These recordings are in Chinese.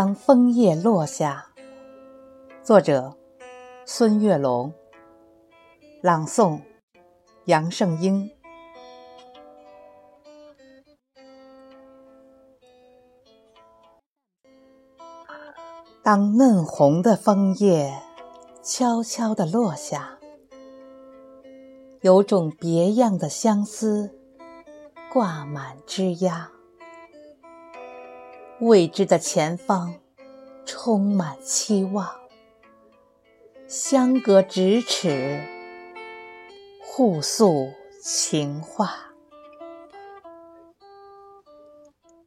当枫叶落下，作者孙月龙，朗诵杨胜英。当嫩红的枫叶悄悄地落下，有种别样的相思挂满枝桠。未知的前方，充满期望。相隔咫尺，互诉情话。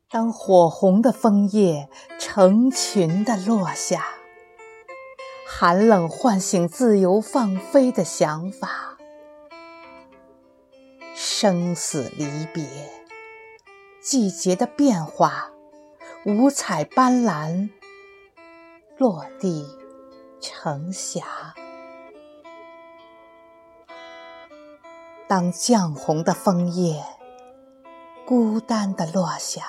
当火红的枫叶成群的落下，寒冷唤醒自由放飞的想法。生死离别，季节的变化。五彩斑斓，落地成霞。当绛红的枫叶孤单地落下，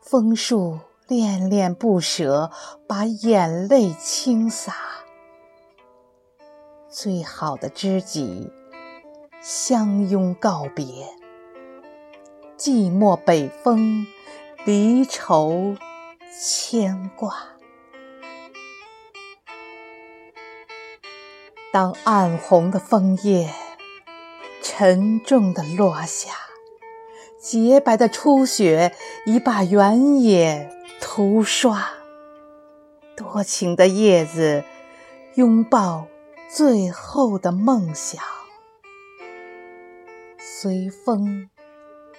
枫树恋恋不舍，把眼泪倾洒。最好的知己相拥告别，寂寞北风。离愁牵挂。当暗红的枫叶沉重的落下，洁白的初雪已把原野涂刷。多情的叶子拥抱最后的梦想，随风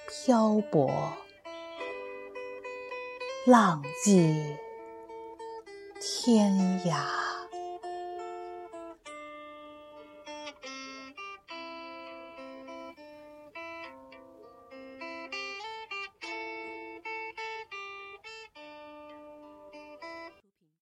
漂泊。浪迹天涯。